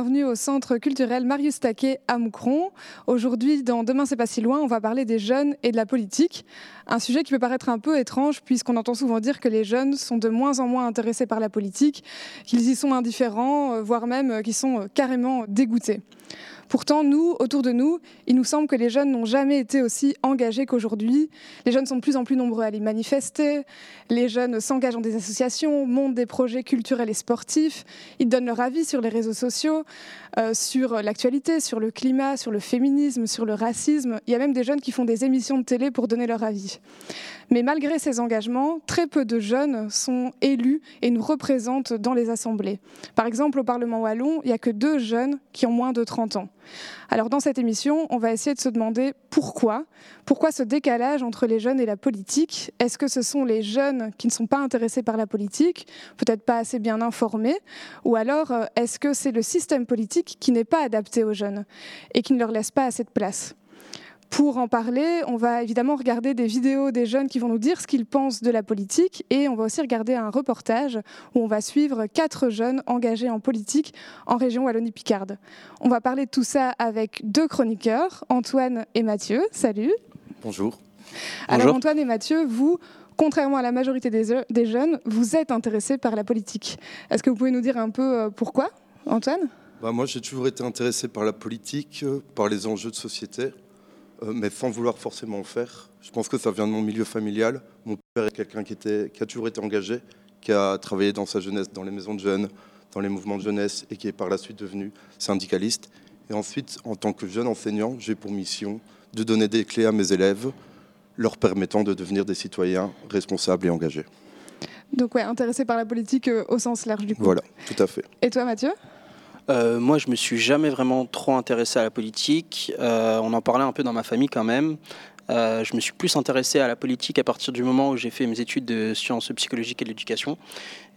Bienvenue au Centre culturel Marius Taquet à Moucron. Aujourd'hui, dans Demain c'est pas si loin, on va parler des jeunes et de la politique. Un sujet qui peut paraître un peu étrange puisqu'on entend souvent dire que les jeunes sont de moins en moins intéressés par la politique, qu'ils y sont indifférents, euh, voire même euh, qu'ils sont euh, carrément dégoûtés. Pourtant, nous, autour de nous, il nous semble que les jeunes n'ont jamais été aussi engagés qu'aujourd'hui. Les jeunes sont de plus en plus nombreux à aller manifester. Les jeunes s'engagent dans des associations, montent des projets culturels et sportifs. Ils donnent leur avis sur les réseaux sociaux, euh, sur l'actualité, sur le climat, sur le féminisme, sur le racisme. Il y a même des jeunes qui font des émissions de télé pour donner leur avis. Mais malgré ces engagements, très peu de jeunes sont élus et nous représentent dans les assemblées. Par exemple, au Parlement wallon, il n'y a que deux jeunes qui ont moins de 30 ans. Alors dans cette émission, on va essayer de se demander pourquoi. Pourquoi ce décalage entre les jeunes et la politique? Est-ce que ce sont les jeunes qui ne sont pas intéressés par la politique, peut-être pas assez bien informés? Ou alors euh, est-ce que c'est le système politique qui n'est pas adapté aux jeunes et qui ne leur laisse pas assez de place? Pour en parler, on va évidemment regarder des vidéos des jeunes qui vont nous dire ce qu'ils pensent de la politique et on va aussi regarder un reportage où on va suivre quatre jeunes engagés en politique en région Wallonie-Picarde. On va parler de tout ça avec deux chroniqueurs, Antoine et Mathieu. Salut. Bonjour. Alors Antoine et Mathieu, vous, contrairement à la majorité des, des jeunes, vous êtes intéressés par la politique. Est-ce que vous pouvez nous dire un peu euh, pourquoi, Antoine? Bah Moi, j'ai toujours été intéressé par la politique, euh, par les enjeux de société. Euh, mais sans vouloir forcément en faire. Je pense que ça vient de mon milieu familial. Mon père est quelqu'un qui, qui a toujours été engagé, qui a travaillé dans sa jeunesse dans les maisons de jeunes, dans les mouvements de jeunesse et qui est par la suite devenu syndicaliste. Et ensuite, en tant que jeune enseignant, j'ai pour mission de donner des clés à mes élèves, leur permettant de devenir des citoyens responsables et engagés. Donc ouais, intéressé par la politique euh, au sens large du coup. Voilà, tout à fait. Et toi Mathieu? Euh, moi, je me suis jamais vraiment trop intéressé à la politique. Euh, on en parlait un peu dans ma famille quand même. Euh, je me suis plus intéressé à la politique à partir du moment où j'ai fait mes études de sciences psychologiques et de l'éducation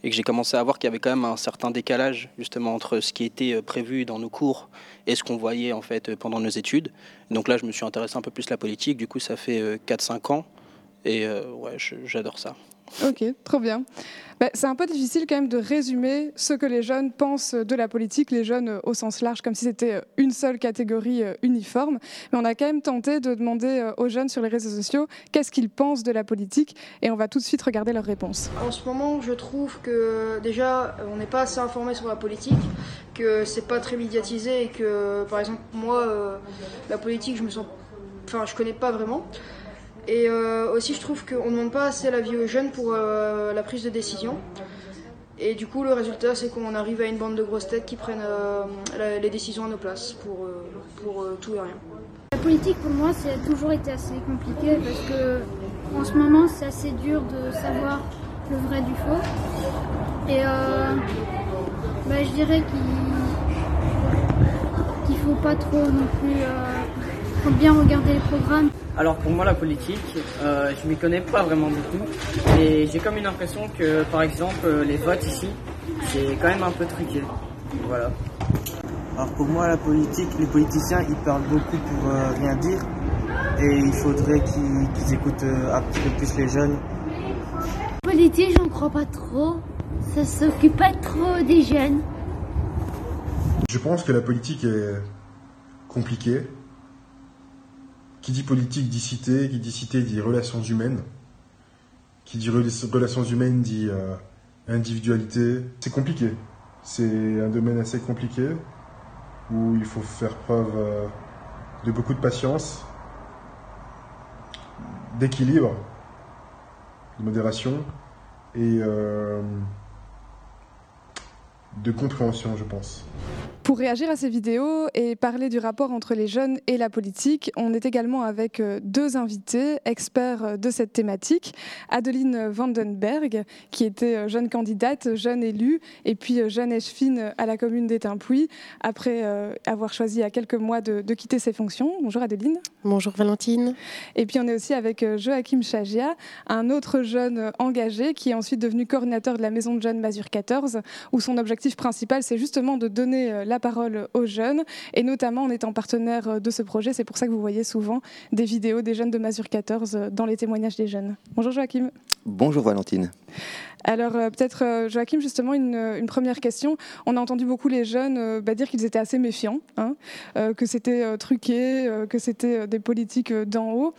et que j'ai commencé à voir qu'il y avait quand même un certain décalage justement entre ce qui était prévu dans nos cours et ce qu'on voyait en fait pendant nos études. Donc là, je me suis intéressé un peu plus à la politique. Du coup, ça fait 4-5 ans et ouais, j'adore ça. Ok, trop bien. Bah, c'est un peu difficile quand même de résumer ce que les jeunes pensent de la politique, les jeunes euh, au sens large, comme si c'était euh, une seule catégorie euh, uniforme. Mais on a quand même tenté de demander aux jeunes sur les réseaux sociaux qu'est-ce qu'ils pensent de la politique et on va tout de suite regarder leurs réponses. En ce moment, je trouve que déjà, on n'est pas assez informé sur la politique, que c'est pas très médiatisé et que, par exemple, moi, la politique, je me sens. Enfin, je connais pas vraiment. Et euh, aussi, je trouve qu'on ne demande pas assez la vie aux jeunes pour euh, la prise de décision. Et du coup, le résultat, c'est qu'on arrive à une bande de grosses têtes qui prennent euh, les décisions à nos places pour, pour tout et rien. La politique, pour moi, ça a toujours été assez compliqué parce que en ce moment, c'est assez dur de savoir le vrai du faux. Et bah, je dirais qu'il ne faut pas trop non plus. Faut bien regarder les programmes. Alors pour moi la politique, euh, je m'y connais pas vraiment beaucoup et j'ai comme une impression que par exemple les votes ici, c'est quand même un peu truqué. Voilà. Alors pour moi la politique, les politiciens ils parlent beaucoup pour euh, rien dire et il faudrait qu'ils écoutent euh, un petit peu plus les jeunes. Politique j'en crois pas trop, ça s'occupe pas trop des jeunes. Je pense que la politique est compliquée qui dit politique dit cité, qui dit cité dit relations humaines, qui dit relations humaines dit euh, individualité. C'est compliqué. C'est un domaine assez compliqué où il faut faire preuve euh, de beaucoup de patience, d'équilibre, de modération et euh, de compréhension, je pense. Pour réagir à ces vidéos et parler du rapport entre les jeunes et la politique, on est également avec euh, deux invités, experts euh, de cette thématique. Adeline Vandenberg, qui était euh, jeune candidate, jeune élue, et puis jeune échevine à la commune d'Étampouy, après avoir choisi il y a quelques mois de, quitter ses fonctions. Bonjour Adeline. Bonjour Valentine. Et puis on est aussi avec Joachim Chagia, un autre jeune engagé qui est ensuite devenu coordinateur de la maison de jeunes Mazur 14, où son objectif principal, c'est justement de donner la parole aux jeunes, et notamment en étant partenaire de ce projet. C'est pour ça que vous voyez souvent des vidéos des jeunes de Masure 14 dans les témoignages des jeunes. Bonjour Joachim. Bonjour Valentine. Alors peut-être Joachim, justement, une, première question. On a entendu beaucoup les jeunes bah, dire qu'ils étaient assez méfiants, hein, que c'était truqué, que c'était des politiques d'en haut.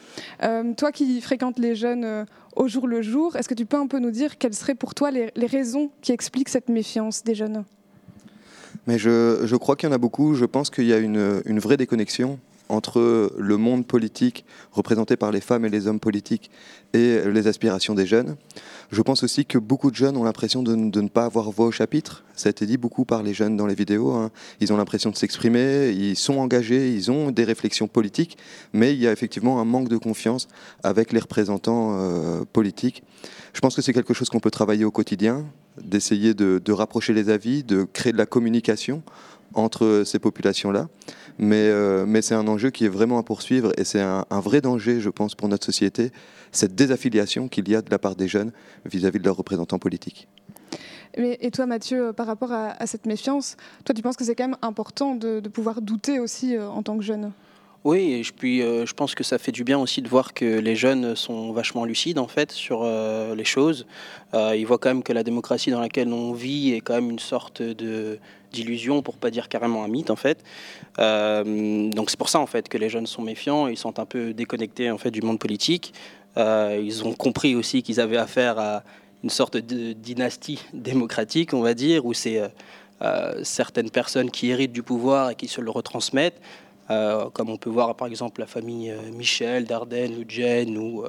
toi qui fréquentes les jeunes au jour le jour. Est-ce que tu peux un peu nous dire quelles seraient pour toi les, raisons qui expliquent cette méfiance des jeunes? Mais je, crois qu'il y en a beaucoup. Je pense qu'il y a une, une vraie déconnexion entre le monde politique représenté par les femmes et les hommes politiques et les aspirations des jeunes. Je pense aussi que beaucoup de jeunes ont l'impression de, ne pas avoir voix au chapitre. Ça a été dit beaucoup par les jeunes dans les vidéos. Hein. Ils ont l'impression de s'exprimer, ils sont engagés, ils ont des réflexions politiques, mais il y a effectivement un manque de confiance avec les représentants euh, politiques. Je pense que c'est quelque chose qu'on peut travailler au quotidien, d'essayer de, de rapprocher les avis, de créer de la communication entre ces populations-là. Mais, euh, mais c'est un enjeu qui est vraiment à poursuivre et c'est un, vrai danger, je pense, pour notre société, cette désaffiliation qu'il y a de la part des jeunes vis-à-vis de leurs représentants politiques. et toi, Mathieu, par rapport à, cette méfiance, toi, tu penses que c'est quand même important de, pouvoir douter aussi euh, en tant que jeune? Oui, et puis euh, je pense que ça fait du bien aussi de voir que les jeunes sont vachement lucides en fait sur les choses. ils voient quand même que la démocratie dans laquelle on vit est quand même une sorte de d'illusion, pour pas dire carrément un mythe en fait. Euh, donc c'est pour ça en fait que les jeunes sont méfiants, ils sont un peu déconnectés en fait du monde politique. Euh, ils ont compris aussi qu'ils avaient affaire à une sorte de dynastie démocratique, on va dire, où c'est euh, certaines personnes qui héritent du pouvoir et qui se le retransmettent, comme on peut voir par exemple la famille Michel, Dardenne ou Jen ou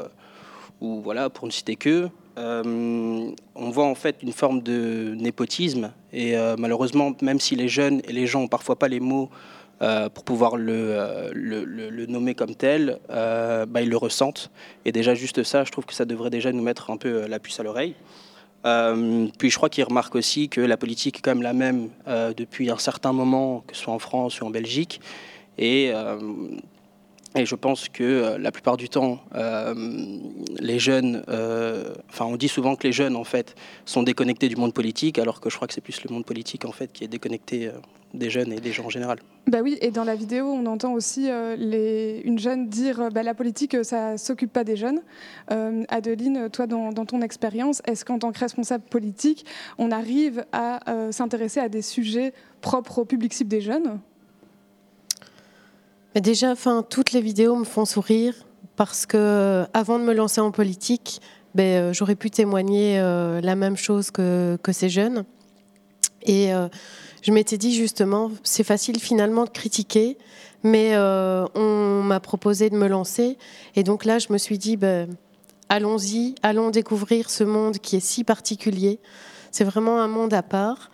ou voilà, pour ne citer que, euh, on voit en fait une forme de népotisme. Et euh, malheureusement, même si les jeunes et les gens ont parfois pas les mots euh, pour pouvoir le, le, nommer comme tel, bah, ils le ressentent. Et déjà, juste ça, je trouve que ça devrait déjà nous mettre un peu la puce à l'oreille. puis je crois qu'ils remarquent aussi que la politique est quand même la même depuis un certain moment, que ce soit en France ou en Belgique. Et et je pense que euh, la plupart du temps, euh, les jeunes, euh, enfin, on dit souvent que les jeunes, en fait, sont déconnectés du monde politique, alors que je crois que c'est plus le monde politique, en fait, qui est déconnecté des jeunes et des gens en général. Bah oui, et dans la vidéo, on entend aussi une jeune dire bah, la politique, ça s'occupe pas des jeunes. Adeline, toi, dans ton expérience, est-ce qu'en tant que responsable politique, on arrive à s'intéresser à des sujets propres au public cible des jeunes? Déjà, toutes les vidéos me font sourire parce que avant de me lancer en politique, ben, euh, j'aurais pu témoigner euh, la même chose que, ces jeunes. Et euh, je m'étais dit justement, c'est facile finalement de critiquer, mais on m'a proposé de me lancer. Et donc là, je me suis dit, ben, allons-y, allons découvrir ce monde qui est si particulier. C'est vraiment un monde à part.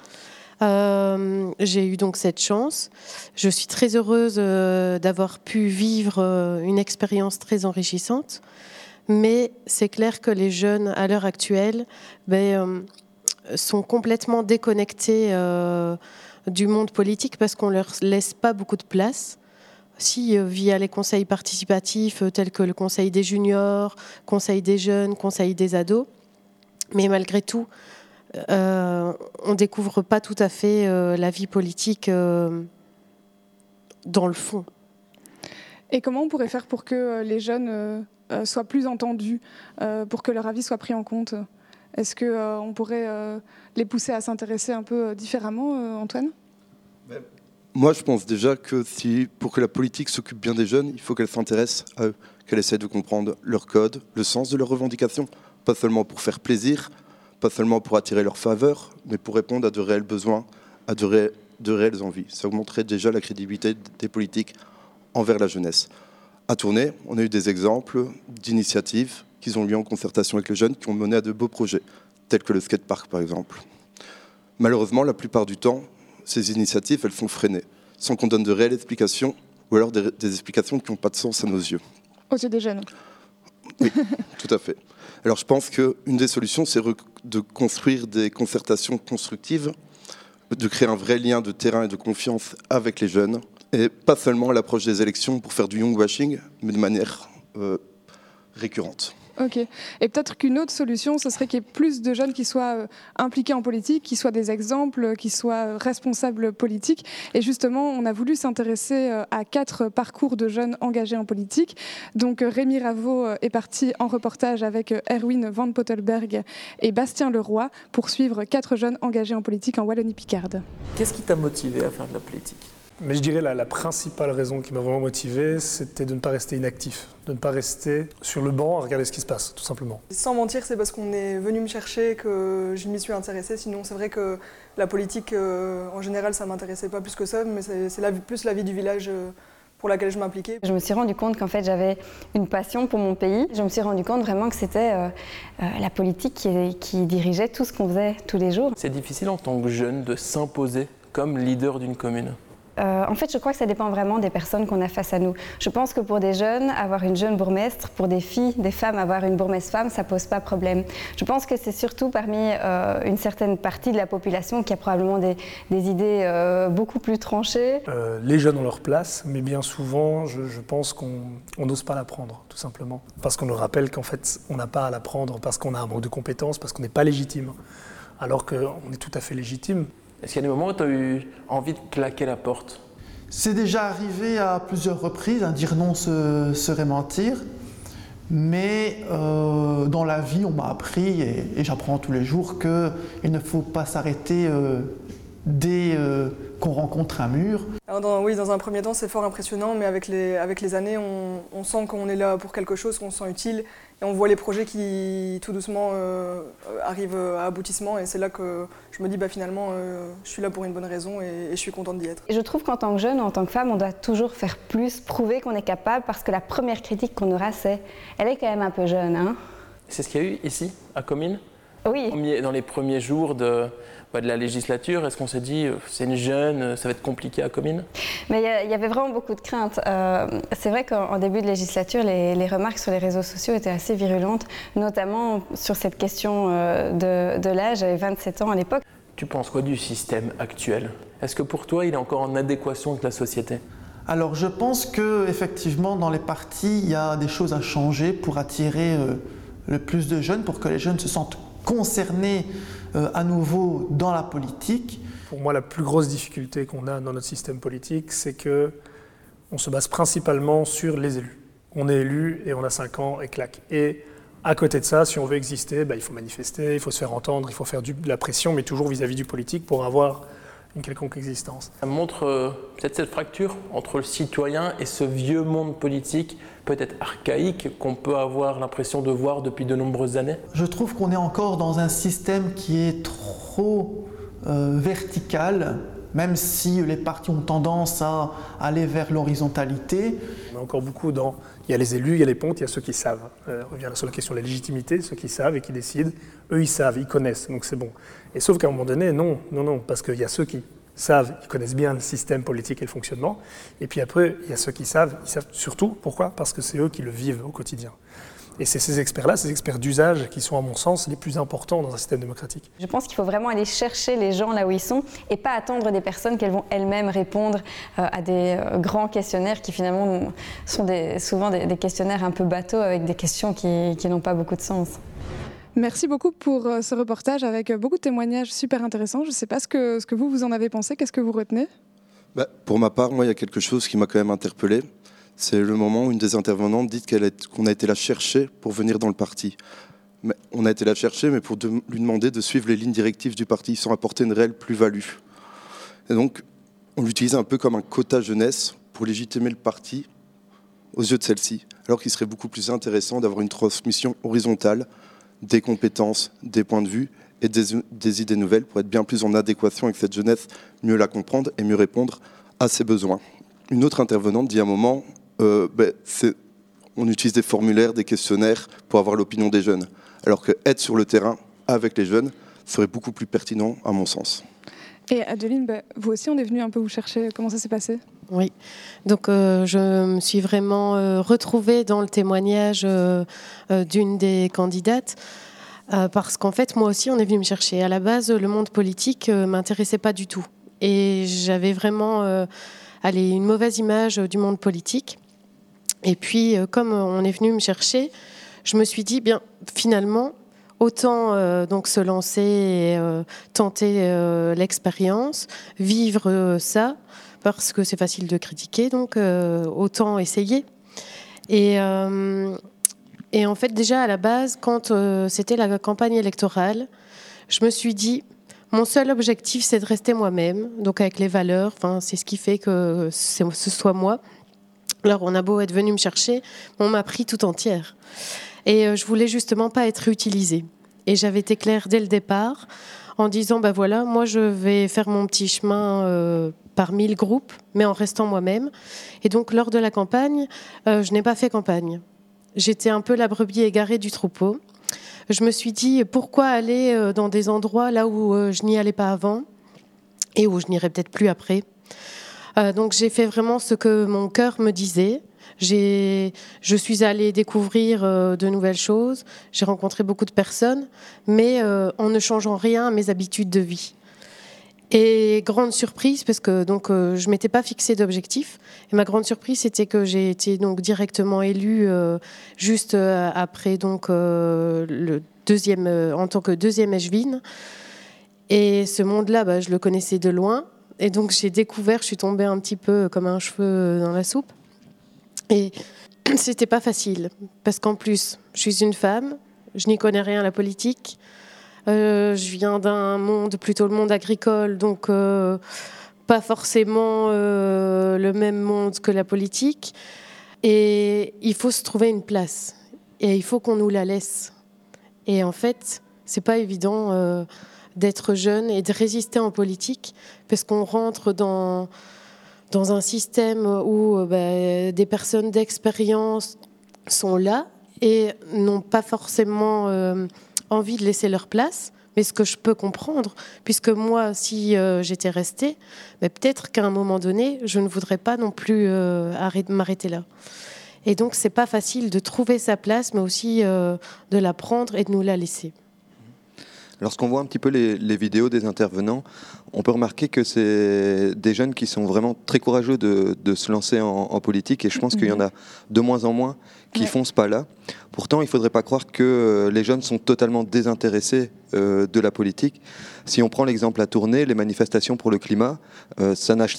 Euh, j'ai eu donc cette chance. Je suis très heureuse euh, d'avoir pu vivre euh, une expérience très enrichissante. Mais c'est clair que les jeunes, à l'heure actuelle, ben, sont complètement déconnectés du monde politique parce qu'on leur laisse pas beaucoup de place. Si via les conseils participatifs tels que le conseil des juniors, conseil des jeunes, conseil des ados, mais malgré tout, euh, on découvre pas tout à fait euh, la vie politique euh, dans le fond. Et comment on pourrait faire pour que les jeunes soient plus entendus, pour que leur avis soit pris en compte? Est-ce qu'on pourrait les pousser à s'intéresser un peu différemment, Antoine? Ben, Moi, je pense déjà que si, pour que la politique s'occupe bien des jeunes, il faut qu'elle s'intéresse à eux, qu'elle essaie de comprendre leur code, le sens de leurs revendications, pas seulement pour faire plaisir, pas seulement pour attirer leur faveur, mais pour répondre à de réels besoins, à de, réelles envies. Ça augmenterait déjà la crédibilité des politiques envers la jeunesse. À tourner, on a eu des exemples d'initiatives qui ont lieu en concertation avec les jeunes, qui ont mené à de beaux projets, tels que le skatepark par exemple. Malheureusement, la plupart du temps, ces initiatives, elles sont freinées, sans qu'on donne de réelles explications, ou alors des, des explications qui n'ont pas de sens à nos yeux. Aux yeux des jeunes Oui, tout à fait. Alors je pense qu'une des solutions, c'est de construire des concertations constructives, de créer un vrai lien de terrain et de confiance avec les jeunes, et pas seulement à l'approche des élections pour faire du young washing, mais de manière euh, récurrente. Ok. Et peut-être qu'une autre solution, ce serait qu'il y ait plus de jeunes qui soient euh, impliqués en politique, qui soient des exemples, qui soient responsables politiques. Et justement, on a voulu s'intéresser euh, à quatre parcours de jeunes engagés en politique. Donc Rémi Raveau est parti en reportage avec Erwin Van Pottelberg et Bastien Leroy pour suivre quatre jeunes engagés en politique en Wallonie-Picarde. Qu'est-ce qui t'a motivé à faire de la politique? Mais je dirais la, la principale raison qui m'a vraiment motivé, c'était de ne pas rester inactif, de ne pas rester sur le banc à regarder ce qui se passe, tout simplement. Sans mentir, c'est parce qu'on est venu me chercher que je m'y suis intéressée. Sinon, c'est vrai que la politique, euh, en général, ça ne m'intéressait pas plus que ça, mais c'est plus la vie du village. Euh, pour laquelle je m'impliquais. Je me suis rendu compte qu'en fait j'avais une passion pour mon pays. Je me suis rendu compte vraiment que c'était euh, la politique qui, qui dirigeait tout ce qu'on faisait tous les jours. C'est difficile en tant que jeune de s'imposer comme leader d'une commune. Euh, en fait, je crois que ça dépend vraiment des personnes qu'on a face à nous. Je pense que pour des jeunes, avoir une jeune bourgmestre, pour des filles, des femmes, avoir une bourgmestre femme, ça pose pas problème. Je pense que c'est surtout parmi euh, une certaine partie de la population qui a probablement des, idées euh, beaucoup plus tranchées. les jeunes ont leur place, mais bien souvent, je, pense qu'on n'ose pas l'apprendre, tout simplement. Parce qu'on nous rappelle qu'en fait, on n'a pas à l'apprendre parce qu'on a un manque de compétences, parce qu'on n'est pas légitime. Alors qu'on est tout à fait légitime. Est-ce qu'il y a des moments où tu as eu envie de claquer la porte? C'est déjà arrivé à plusieurs reprises. Hein, dire non serait mentir. Mais euh, dans la vie, on m'a appris, et, j'apprends tous les jours, qu'il ne faut pas s'arrêter euh, dès euh, qu'on rencontre un mur. oui, dans un premier temps, c'est fort impressionnant, mais avec les, avec les années, on, on sent qu'on est là pour quelque chose, qu'on se sent utile, et on voit les projets qui tout doucement euh, arrivent à aboutissement et c'est là que je me dis bah, finalement euh, je suis là pour une bonne raison et, je suis contente d'y être. Et je trouve qu'en tant que jeune, en tant que femme, on doit toujours faire plus, prouver qu'on est capable parce que la première critique qu'on aura c'est elle est quand même un peu jeune. Hein c'est ce qu'il y a eu ici à Comines? Oui. Dans les premiers jours de, de la législature Est-ce qu'on s'est dit, euh, c'est une jeune, euh, ça va être compliqué à Comines? Mais il y, avait vraiment beaucoup de craintes. Euh, c'est vrai qu'en début de législature, les, remarques sur les réseaux sociaux étaient assez virulentes, notamment sur cette question de, de l'âge. J'avais 27 ans à l'époque. Tu penses quoi du système actuel? Est-ce que pour toi, il est encore en adéquation avec la société? Alors je pense que effectivement dans les partis il y a des choses à changer pour attirer le plus de jeunes, pour que les jeunes se sentent concernés euh, à nouveau dans la politique. Pour moi, la plus grosse difficulté qu'on a dans notre système politique, c'est que on se base principalement sur les élus. On est élu et on a 5 ans et claque. Et à côté de ça, si on veut exister, bah, il faut manifester, il faut se faire entendre, il faut faire de la pression, mais toujours vis-à-vis du politique pour avoir une quelconque existence. Ça montre euh, peut-être cette fracture entre le citoyen et ce vieux monde politique peut-être archaïque qu'on peut avoir l'impression de voir depuis de nombreuses années Je trouve qu'on est encore dans un système qui est trop euh, vertical, même si les partis ont tendance à aller vers l'horizontalité. On est encore beaucoup dans... Il y a les élus, il y a les pontes, il y a ceux qui savent. Euh, on revient sur la question de la légitimité, ceux qui savent et qui décident. Eux, ils savent, ils connaissent, donc c'est bon. Et sauf qu'à un moment donné, non, non, non, parce qu'il y a ceux qui savent, ils connaissent bien le système politique et le fonctionnement. Et puis après, il y a ceux qui savent, ils savent surtout pourquoi? Parce que c'est eux qui le vivent au quotidien. Et c'est ces experts-là, ces experts d'usage, qui sont, à mon sens, les plus importants dans un système démocratique. Je pense qu'il faut vraiment aller chercher les gens là où ils sont et pas attendre des personnes qu'elles vont elles-mêmes répondre euh, à des euh, grands questionnaires qui finalement sont des, souvent des, questionnaires un peu bateaux avec des questions qui, qui n'ont pas beaucoup de sens. Merci beaucoup pour euh, ce reportage avec beaucoup de témoignages super intéressants. Je ne sais pas ce que, ce que vous, vous en avez pensé. Qu'est-ce que vous retenez? Bah, Pour ma part, moi, il y a quelque chose qui m'a quand même interpellé. C'est le moment où une des intervenantes dit qu'on a été la chercher pour venir dans le parti. Mais on a été la chercher, mais pour lui demander de suivre les lignes directives du parti sans apporter une réelle plus-value. Et donc, on l'utilise un peu comme un quota jeunesse pour légitimer le parti aux yeux de celle-ci, alors qu'il serait beaucoup plus intéressant d'avoir une transmission horizontale des compétences, des points de vue et des, idées nouvelles pour être bien plus en adéquation avec cette jeunesse, mieux la comprendre et mieux répondre à ses besoins. Une autre intervenante dit à un moment, ben, on utilise des formulaires, des questionnaires pour avoir l'opinion des jeunes, alors que être sur le terrain avec les jeunes serait beaucoup plus pertinent à mon sens. Et Adeline, ben, vous aussi, on est venu un peu vous chercher. Comment ça s'est passé? Oui, donc euh, je me suis vraiment euh, retrouvée dans le témoignage euh, d'une des candidates. parce qu'en fait, moi aussi, on est venu me chercher. À la base, le monde politique m'intéressait pas du tout. Et j'avais vraiment allez, une mauvaise image du monde politique. Et puis, comme on est venu me chercher, je me suis dit, bien, finalement, autant euh, donc se lancer et euh, tenter l'expérience, vivre ça, parce que c'est facile de critiquer, donc autant essayer. Et, et, en fait, déjà à la base, quand c'était la campagne électorale, je me suis dit, mon seul objectif, c'est de rester moi-même, donc avec les valeurs. C'est ce qui fait que ce soit moi. Alors, on a beau être venu me chercher, on m'a pris tout entière. Et euh, je voulais justement pas être utilisée. Et j'avais été claire dès le départ en disant bah voilà, moi je vais faire mon petit chemin euh, parmi le groupe, mais en restant moi-même. Et donc, lors de la campagne, euh, je n'ai pas fait campagne. J'étais un peu la brebis égarée du troupeau je me suis dit pourquoi aller euh, dans des endroits là où je n'y allais pas avant et où je n'irai peut-être plus après? Euh, donc j'ai fait vraiment ce que mon cœur me disait. je suis allée découvrir de nouvelles choses. J'ai rencontré beaucoup de personnes, mais en ne changeant rien à mes habitudes de vie. Et grande surprise, parce que donc euh, je m'étais pas fixé d'objectif. Et ma grande surprise, c'était que j'ai été donc directement élue euh, juste euh, après donc le deuxième en tant que deuxième échevine. Et ce monde-là, bah, je le connaissais de loin. Et donc j'ai découvert, je suis tombée un petit peu comme un cheveu dans la soupe. Et c'était pas facile, parce qu'en plus, je suis une femme, je n'y connais rien à la politique. Euh, je viens d'un monde, plutôt le monde agricole, donc euh, pas forcément euh, le même monde que la politique. Et il faut se trouver une place. Et il faut qu'on nous la laisse. Et en fait, c'est pas évident d'être jeune et de résister en politique, parce qu'on rentre dans, dans un système où bah, des personnes d'expérience sont là et n'ont pas forcément envie de laisser leur place, mais ce que je peux comprendre, puisque moi, si euh, j'étais restée, mais peut-être qu'à un moment donné, je ne voudrais pas non plus euh, m'arrêter là. Et donc, c'est pas facile de trouver sa place, mais aussi euh, de la prendre et de nous la laisser. Lorsqu'on voit un petit peu les, vidéos des intervenants, on peut remarquer que c'est des jeunes qui sont vraiment très courageux de, se lancer en, politique et je pense qu'il y en a de moins en moins qui font ce pas-là. Pourtant, il ne faudrait pas croire que euh, les jeunes sont totalement désintéressés euh, de la politique. Si on prend l'exemple à tourner, les manifestations pour le climat, euh,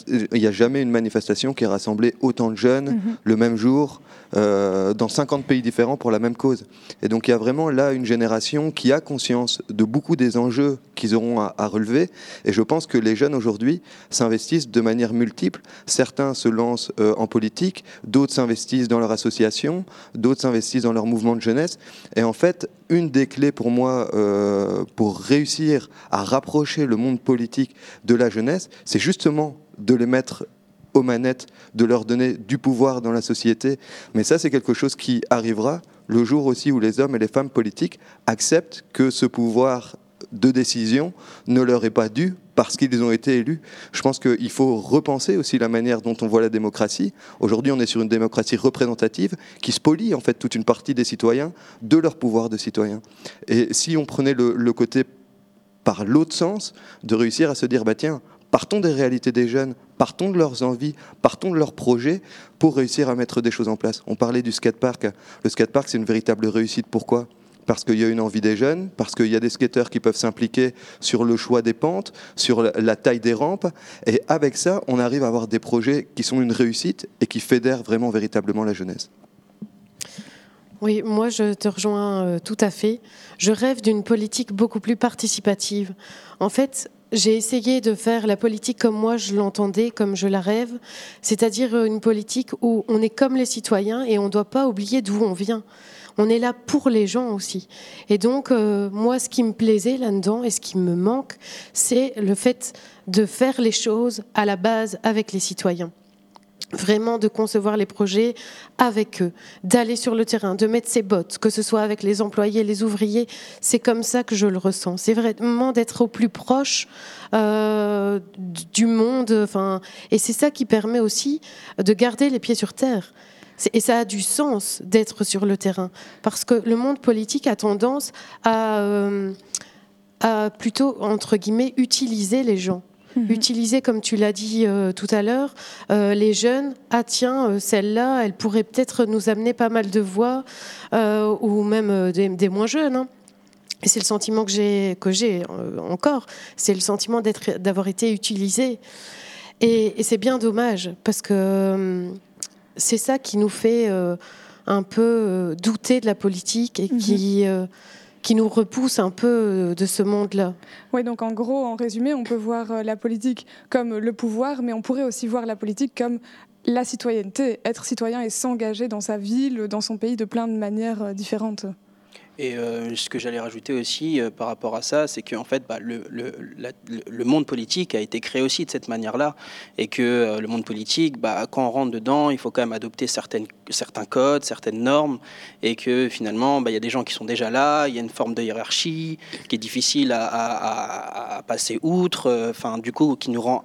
il n'y a jamais une manifestation qui a rassemblé autant de jeunes mhm. le même jour, dans 50 pays différents pour la même cause. Et donc il y a vraiment là une génération qui a conscience de beaucoup des enjeux qu'ils auront à, relever. Et je pense que les jeunes aujourd'hui s'investissent de manière multiple. Certains se lancent en politique, d'autres s'investissent dans leur association, d'autres s'investissent dans leur mouvement de jeunesse. Et en fait, une des clés pour moi euh, pour réussir à rapprocher le monde politique de la jeunesse, c'est justement de les mettre aux manettes, de leur donner du pouvoir dans la société. Mais ça, c'est quelque chose qui arrivera le jour aussi où les hommes et les femmes politiques acceptent que ce pouvoir de décision ne leur est pas dû parce qu'ils ont été élus. Je pense qu'il faut repenser aussi la manière dont on voit la démocratie. Aujourd'hui, on est sur une démocratie représentative qui spolie en fait toute une partie des citoyens de leur pouvoir de citoyen. Et si on prenait le, côté par l'autre sens, de réussir à se dire, bah tiens, partons des réalités des jeunes, partons de leurs envies, partons de leurs projets pour réussir à mettre des choses en place. On parlait du skatepark. Le skatepark, c'est une véritable réussite. Pourquoi? Parce qu'il y a une envie des jeunes, parce qu'il y a des skateurs qui peuvent s'impliquer sur le choix des pentes, sur la taille des rampes. Et avec ça, on arrive à avoir des projets qui sont une réussite et qui fédèrent vraiment véritablement la jeunesse. Oui, moi je te rejoins euh, tout à fait. Je rêve d'une politique beaucoup plus participative. En fait, j'ai essayé de faire la politique comme moi je l'entendais, comme je la rêve, c'est-à-dire une politique où on est comme les citoyens et on ne doit pas oublier d'où on vient on est là pour les gens aussi. Et donc, euh, moi, ce qui me plaisait là-dedans et ce qui me manque, c'est le fait de faire les choses à la base avec les citoyens vraiment de concevoir les projets avec eux, d'aller sur le terrain, de mettre ses bottes, que ce soit avec les employés, les ouvriers. C'est comme ça que je le ressens. C'est vraiment d'être au plus proche euh, du monde. Enfin, et c'est ça qui permet aussi de garder les pieds sur terre. Et ça a du sens d'être sur le terrain, parce que le monde politique a tendance à, euh, à plutôt, entre guillemets, utiliser les gens. Mhm. Utiliser, comme tu l'as dit euh, tout à l'heure, euh, les jeunes. Ah tiens, celle-là, elle pourrait peut-être nous amener pas mal de voix, ou même des, moins jeunes. Hein. Et c'est le sentiment que j'ai, que j'ai encore. C'est le sentiment d'être, d'avoir été utilisé. Et, c'est bien dommage parce que c'est ça qui nous fait un peu douter de la politique et qui mhm qui nous repousse un peu euh, de ce monde-là. Oui, donc en gros, en résumé, on peut voir euh, la politique comme le pouvoir, mais on pourrait aussi voir la politique comme la citoyenneté, être citoyen et s'engager dans sa ville, dans son pays de plein de manières euh, différentes. Et euh, ce que j'allais rajouter aussi euh, par rapport à ça, c'est qu'en fait, bah, le, monde politique a été créé aussi de cette manière-là. Et que euh, le monde politique, bah, quand on rentre dedans, il faut quand même adopter certains codes, certaines normes. Et que finalement, bah, il y a des gens qui sont déjà là, il y a une forme de hiérarchie qui est difficile à, passer outre, enfin, du coup, qui nous rend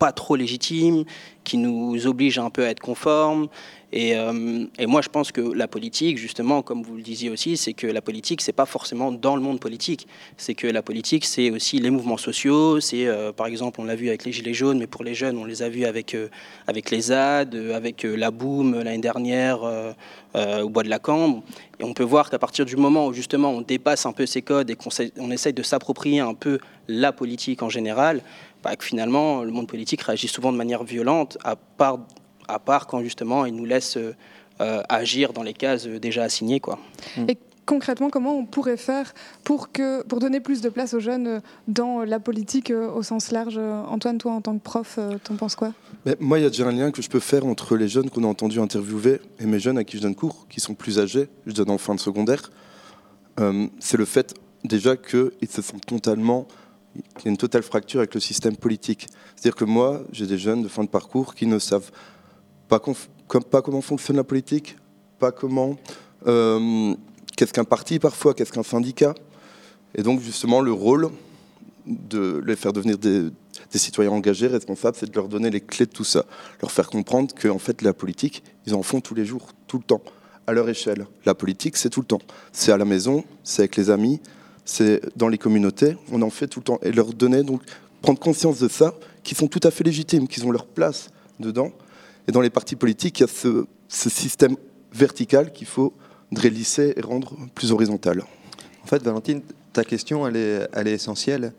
pas trop légitime, qui nous oblige un peu à être conforme. Euh, et, moi, je pense que la politique, justement, comme vous le disiez aussi, c'est que la politique, c'est pas forcément dans le monde politique. C'est que la politique, c'est aussi les mouvements sociaux. C'est, euh, par exemple, on l'a vu avec les Gilets jaunes, mais pour les jeunes, on les a vus avec, euh, avec les ZAD, avec la Boom l'année dernière au Bois de la Cambre. Et on peut voir qu'à partir du moment où, justement, on dépasse un peu ces codes et qu'on on essaye de s'approprier un peu la politique en général, bah, que finalement, le monde politique réagit souvent de manière violente, à part à part quand justement ils nous laissent euh, euh, agir dans les cases déjà assignées. Quoi. Et concrètement, comment on pourrait faire pour, que, pour donner plus de place aux jeunes dans la politique euh, au sens large? Antoine, toi en tant que prof, t'en penses quoi? Mais Moi, il y a déjà un lien que je peux faire entre les jeunes qu'on a entendu interviewer et mes jeunes à qui je donne cours, qui sont plus âgés, je donne en fin de secondaire. c'est le fait déjà qu'ils se sentent totalement il y a une totale fracture avec le système politique. C'est-à-dire que moi, j'ai des jeunes de fin de parcours qui ne savent pas, pas comment fonctionne la politique, pas comment, euh, qu'est-ce qu'un parti parfois, qu'est-ce qu'un syndicat. Et donc justement le rôle de les faire devenir des, citoyens engagés, responsables, c'est de leur donner les clés de tout ça, leur faire comprendre qu'en fait la politique, ils en font tous les jours, tout le temps, à leur échelle. La politique, c'est tout le temps. C'est à la maison, c'est avec les amis, c'est dans les communautés, on en fait tout le temps. Et leur donner, donc, prendre conscience de ça, qu'ils sont tout à fait légitimes, qu'ils ont leur place dedans, et dans les partis politiques, il y a ce, système vertical qu'il faut lisser et rendre plus horizontal. En fait, Valentine, ta question, elle est, elle est essentielle.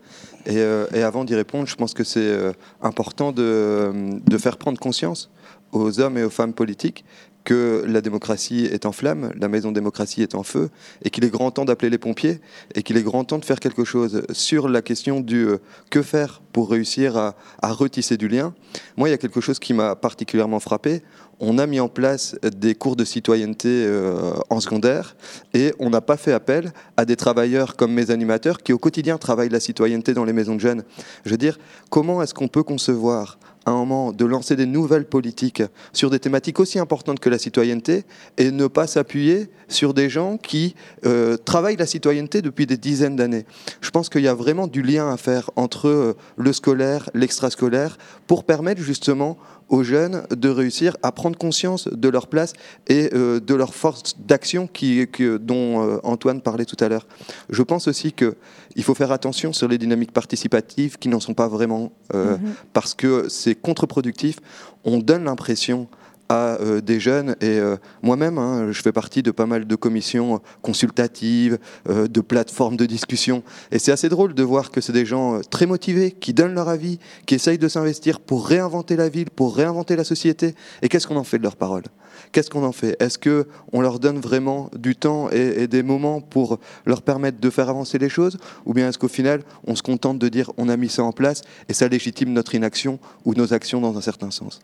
Et, euh, avant d'y répondre, je pense que c'est euh, important de, de, faire prendre conscience aux hommes et aux femmes politiques que la démocratie est en flamme, la maison démocratie est en feu, et qu'il est grand temps d'appeler les pompiers, et qu'il est grand temps de faire quelque chose sur la question du euh, que faire pour réussir à, retisser du lien. Moi, il y a quelque chose qui m'a particulièrement frappé. On a mis en place des cours de citoyenneté euh, en secondaire, et on n'a pas fait appel à des travailleurs comme mes animateurs qui au quotidien travaillent la citoyenneté dans les maisons de jeunes. Je veux dire, comment est-ce qu'on peut concevoir un moment de lancer des nouvelles politiques sur des thématiques aussi importantes que la citoyenneté et ne pas s'appuyer sur des gens qui euh, travaillent la citoyenneté depuis des dizaines d'années? Je pense qu'il y a vraiment du lien à faire entre euh, le scolaire, l'extrascolaire, pour permettre justement aux jeunes de réussir à prendre conscience de leur place et euh, de leur force d'action qui, dont euh, Antoine parlait tout à l'heure. Je pense aussi qu'il faut faire attention sur les dynamiques participatives qui n'en sont pas vraiment, euh, mm-hmm. parce que c'est contre-productif. On donne l'impression à euh, des jeunes. Et euh, moi-même, hein, je fais partie de pas mal de commissions consultatives, euh, de plateformes de discussion. Et c'est assez drôle de voir que c'est des gens très motivés, qui donnent leur avis, qui essayent de s'investir pour réinventer la ville, pour réinventer la société. Et qu'est-ce qu'on en fait de leurs paroles? Qu'est-ce qu'on en fait? Est-ce qu'on leur donne vraiment du temps et, des moments pour leur permettre de faire avancer les choses? Ou bien est-ce qu'au final, on se contente de dire on a mis ça en place et ça légitime notre inaction ou nos actions dans un certain sens?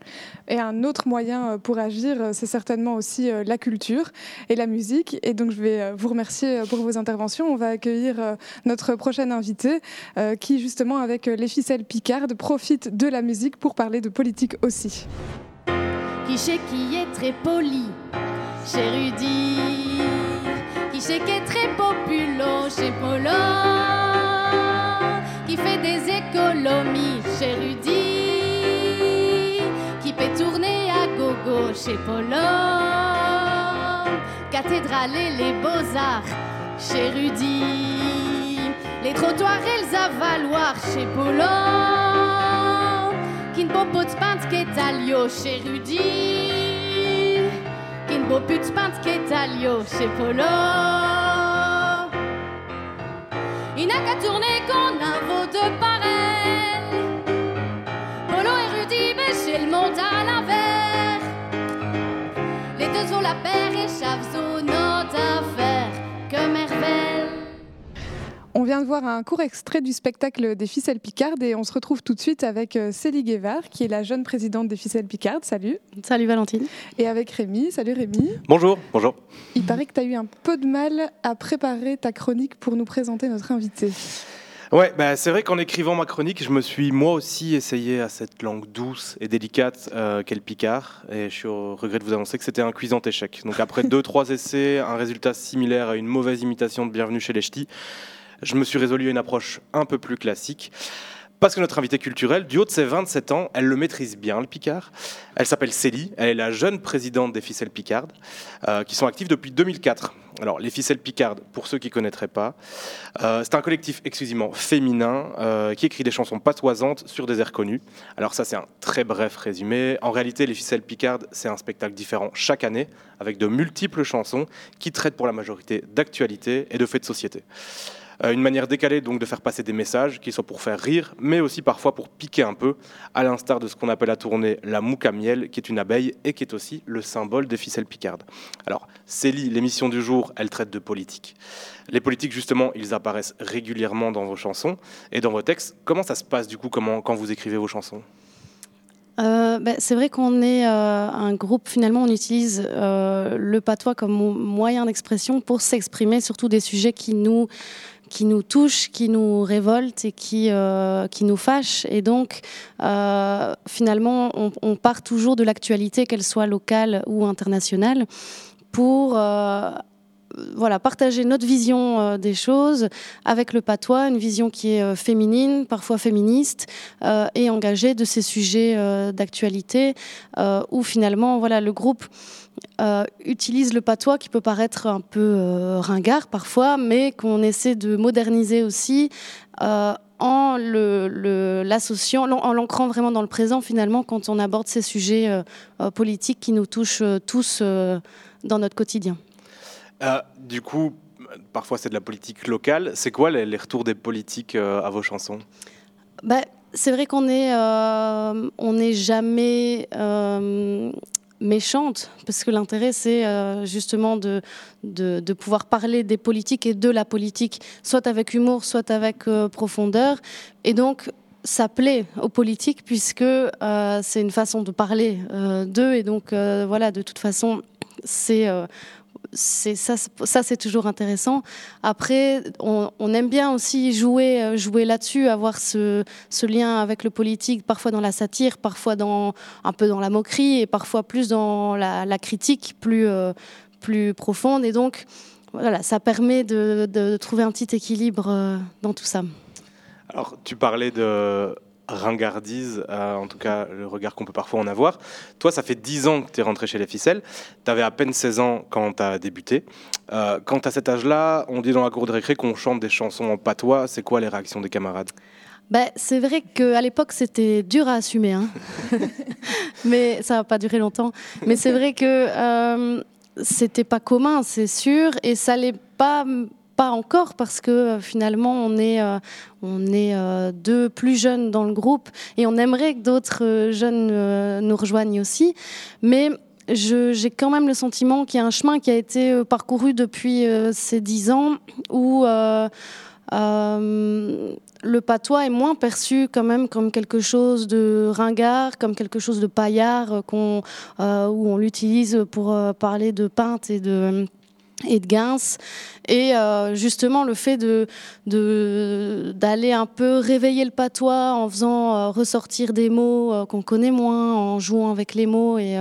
Et un autre moyen pour agir, c'est certainement aussi euh, la culture et la musique. Et donc je vais euh, vous remercier pour vos interventions. On va accueillir euh, notre prochaine invité qui justement avec les ficelles Picardes profite de la musique pour parler de politique aussi qui sait qui est très poli chez Rudy, qui sait qui est très populaire chez Polo, qui fait des économies chez Rudy, gogo chez Polo, cathédrale et les beaux-arts chez Rudy, les trottoirs et les avaloirs chez Polo put pants ket alio chez Rudy. Put pants ket alio chez Polo. Il n'a qu'à tourner qu'on a vos deux pareils. Polo et Rudy, mais chez le monde à l'envers. Les deux ont la paire et chavent notre affaire. Que merveille. On vient de voir un court extrait du spectacle des Ficelles Picardes et on se retrouve tout de suite avec euh, Célie Guévard, qui est la jeune présidente des Ficelles Picardes. Salut. Salut Valentine. Et avec Rémi. Salut Rémi. Bonjour, bonjour. Il paraît que tu as eu un peu de mal à préparer ta chronique pour nous présenter notre invité. Ouais, bah, c'est vrai qu'en écrivant ma chronique, je me suis moi aussi essayé à cette langue douce et délicate euh, qu'est le Picard. Et je suis au regret de vous annoncer que c'était un cuisant échec. Donc après deux, trois essais, un résultat similaire à une mauvaise imitation de Bienvenue chez les Ch'tis, je me suis résolu à une approche un peu plus classique. Parce que notre invitée culturelle, du haut de ses 27 ans, elle le maîtrise bien, le Picard. Elle s'appelle Célie, elle est la jeune présidente des Ficelles Picardes, euh, qui sont actives depuis 2004. Alors, les Ficelles Picardes, pour ceux qui ne connaîtraient pas, euh, c'est un collectif exclusivement féminin euh, qui écrit des chansons patoisantes sur des airs connus. Alors ça, c'est un très bref résumé. En réalité, les Ficelles Picardes, c'est un spectacle différent chaque année, avec de multiples chansons qui traitent pour la majorité d'actualité et de faits de société. Euh, une manière décalée donc de faire passer des messages, qui soient pour faire rire, mais aussi parfois pour piquer un peu, à l'instar de ce qu'on appelle à tourner la mouque à miel, qui est une abeille et qui est aussi le symbole des ficelles picardes. Alors, Célie, l'émission du jour, elle traite de politique. Les politiques, justement, ils apparaissent régulièrement dans vos chansons et dans vos textes. Comment ça se passe du coup comment, quand vous écrivez vos chansons? Euh, ben, c'est vrai qu'on est euh, un groupe, finalement, on utilise le patois comme mo- moyen d'expression pour s'exprimer surtout des sujets qui nous, qui nous touchent, qui nous révoltent et qui, euh, qui nous fâchent. Et donc, euh, finalement, on, part toujours de l'actualité, qu'elle soit locale ou internationale, pour euh, voilà, partager notre vision euh, des choses avec le patois, une vision qui est euh, féminine, parfois féministe, euh, et engagée de ces sujets d'actualité, où finalement, voilà, le groupe utilise le patois qui peut paraître un peu ringard parfois, mais qu'on essaie de moderniser aussi. en l'associant, en l'ancrant vraiment dans le présent finalement quand on aborde ces sujets politiques qui nous touchent tous dans notre quotidien. Euh, Du coup, parfois c'est de la politique locale. C'est quoi les, retours des politiques euh, à vos chansons? Bah, c'est vrai qu'on est, euh, on n'est jamais méchante, parce que l'intérêt, c'est justement de, de, pouvoir parler des politiques et de la politique, soit avec humour, soit avec profondeur. Et donc, ça plaît aux politiques, puisque c'est une façon de parler d'eux. Et donc, voilà, de toute façon, c'est... ça, ça c'est toujours intéressant. Après, on, aime bien aussi jouer, euh, jouer là-dessus, avoir ce, lien avec le politique, parfois dans la satire, parfois dans un peu dans la moquerie, et parfois plus dans la, critique plus euh, plus profonde. Et donc, voilà, ça permet de, de trouver un petit équilibre euh, dans tout ça. Alors, tu parlais de ringardise, euh, en tout cas le regard qu'on peut parfois en avoir. Toi, ça fait 10 ans que tu es rentré chez les ficelles. Tu avais à peine 16 ans quand tu as débuté. Euh, quand à cet âge-là, on dit dans la cour de récré qu'on chante des chansons en patois. C'est quoi les réactions des camarades? Ben, c'est vrai qu'à l'époque, c'était dur à assumer. hein. mais ça va pas durer longtemps. Mais c'est vrai que euh, c'était pas commun, c'est sûr. Et ça l'est pas, pas encore parce que euh, finalement, on est, euh, on est euh, deux plus jeunes dans le groupe et on aimerait que d'autres jeunes nous rejoignent aussi. Mais j'ai quand même le sentiment qu'il y a un chemin qui a été parcouru depuis ces dix ans où le patois est moins perçu quand même comme quelque chose de ringard, comme quelque chose de paillard, où on l'utilise pour parler de peintes et de et de Gains. Et euh, justement, le fait de, de- d'aller un peu réveiller le patois en faisant euh, ressortir des mots euh, qu'on connaît moins, en jouant avec les mots, et,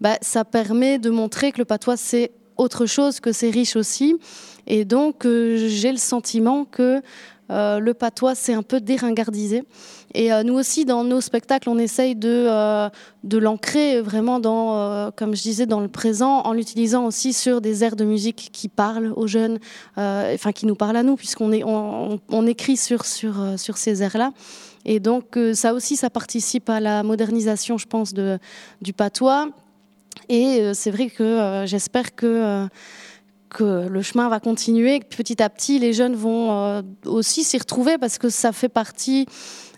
bah, ça permet de montrer que le patois, c'est autre chose, que c'est riche aussi. Et donc, j'ai le sentiment que euh, le patois, c'est un peu déringardisé. Et euh, nous aussi, dans nos spectacles, on essaye de, euh, l'ancrer vraiment dans, comme je disais, dans le présent, en l'utilisant aussi sur des airs de musique qui parlent aux jeunes, enfin qui nous parlent à nous, puisqu'on écrit sur, ces airs-là. Et donc ça aussi, ça participe à la modernisation, je pense, du patois. Et c'est vrai que j'espère que que le chemin va continuer, que petit à petit les jeunes vont aussi s'y retrouver parce que ça fait partie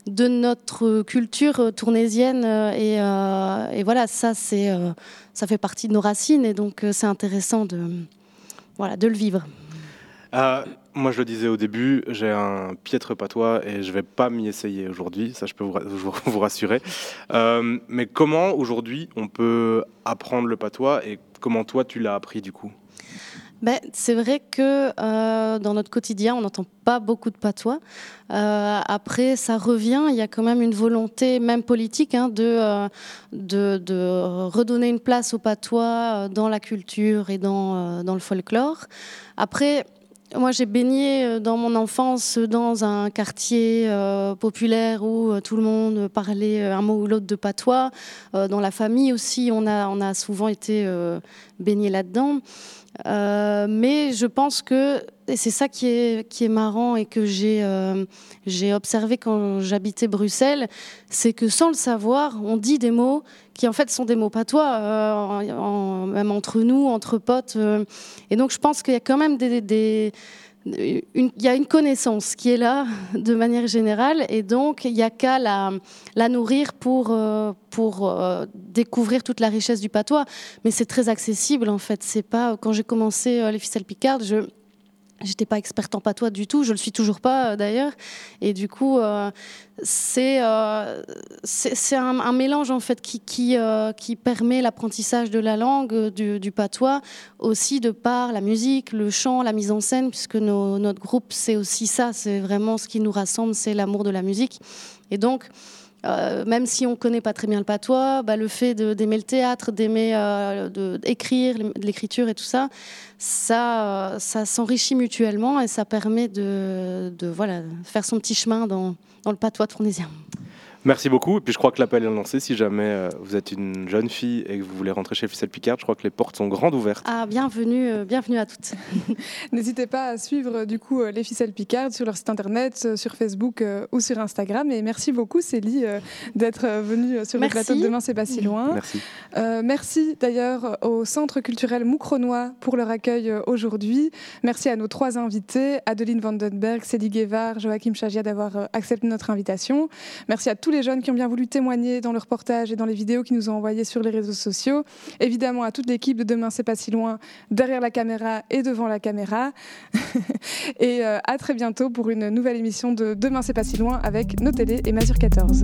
de notre culture tournésienne et, et voilà ça c'est ça fait partie de nos racines et donc c'est intéressant de voilà de le vivre. Euh, moi, je le disais au début, j'ai un piètre patois et je ne vais pas m'y essayer aujourd'hui, ça je peux vous, vous rassurer. Euh, mais comment aujourd'hui on peut apprendre le patois et comment toi tu l'as appris du coup? Ben, c'est vrai que euh, dans notre quotidien, on n'entend pas beaucoup de patois. après, ça revient, il y a quand même une volonté, même politique, hein, de, de, redonner une place au patois dans la culture et dans, le folklore. Après, moi, j'ai baigné euh, dans mon enfance dans un quartier euh, populaire où euh, tout le monde parlait un mot ou l'autre de patois. dans la famille aussi, on a, on a souvent été baigné là-dedans. Mais je pense que, et c'est ça qui est, qui est marrant et que j'ai j'ai observé quand j'habitais Bruxelles, c'est que sans le savoir, on dit des mots qui en fait sont des mots patois, euh, même entre nous, entre potes. Euh. et donc je pense qu'il y a quand même des, il y a une connaissance qui est là de manière générale et donc il n'y a qu'à la, nourrir pour, euh, pour découvrir toute la richesse du patois. Mais c'est très accessible en fait. C'est pas quand j'ai commencé les ficelles picardes, je J'étais pas experte en patois du tout, je le suis toujours pas euh, d'ailleurs. Et du coup, euh, c'est euh, un, mélange en fait qui, qui, qui permet l'apprentissage de la langue, du, du, patois, aussi de par la musique, le chant, la mise en scène, puisque notre groupe, c'est aussi ça, c'est vraiment ce qui nous rassemble, c'est l'amour de la musique. Et donc, euh, même si on ne connaît pas très bien le patois, bah, le fait d'aimer le théâtre, d'aimer euh, d'écrire, l'écriture et tout ça, ça, euh, ça s'enrichit mutuellement et ça permet de, de, voilà, faire son petit chemin dans, dans le patois tournésien. Merci beaucoup. Et puis je crois que l'appel est lancé. Si jamais euh, vous êtes une jeune fille et que vous voulez rentrer chez Ficelle Picard, je crois que les portes sont grandes ouvertes. Ah, bienvenue, euh, bienvenue à toutes. N'hésitez pas à suivre du coup les Ficelles Picard sur leur site internet, sur Facebook ou sur Instagram. Et merci beaucoup Célie d'être venue sur le plateau de Demain c'est pas si loin. Merci. merci d'ailleurs au Centre culturel Moucronois pour leur accueil aujourd'hui. Merci à nos trois invités, Adeline Vandenberg, Célie Guevard, Joachim Chagia d'avoir accepté notre invitation. Merci à tous les jeunes qui ont bien voulu témoigner dans le reportage et dans les vidéos qu'ils nous ont envoyées sur les réseaux sociaux. Évidemment, à toute l'équipe de Demain, c'est pas si loin, derrière la caméra et devant la caméra. et euh, à très bientôt pour une nouvelle émission de Demain, c'est pas si loin avec nos télés et Mazur 14.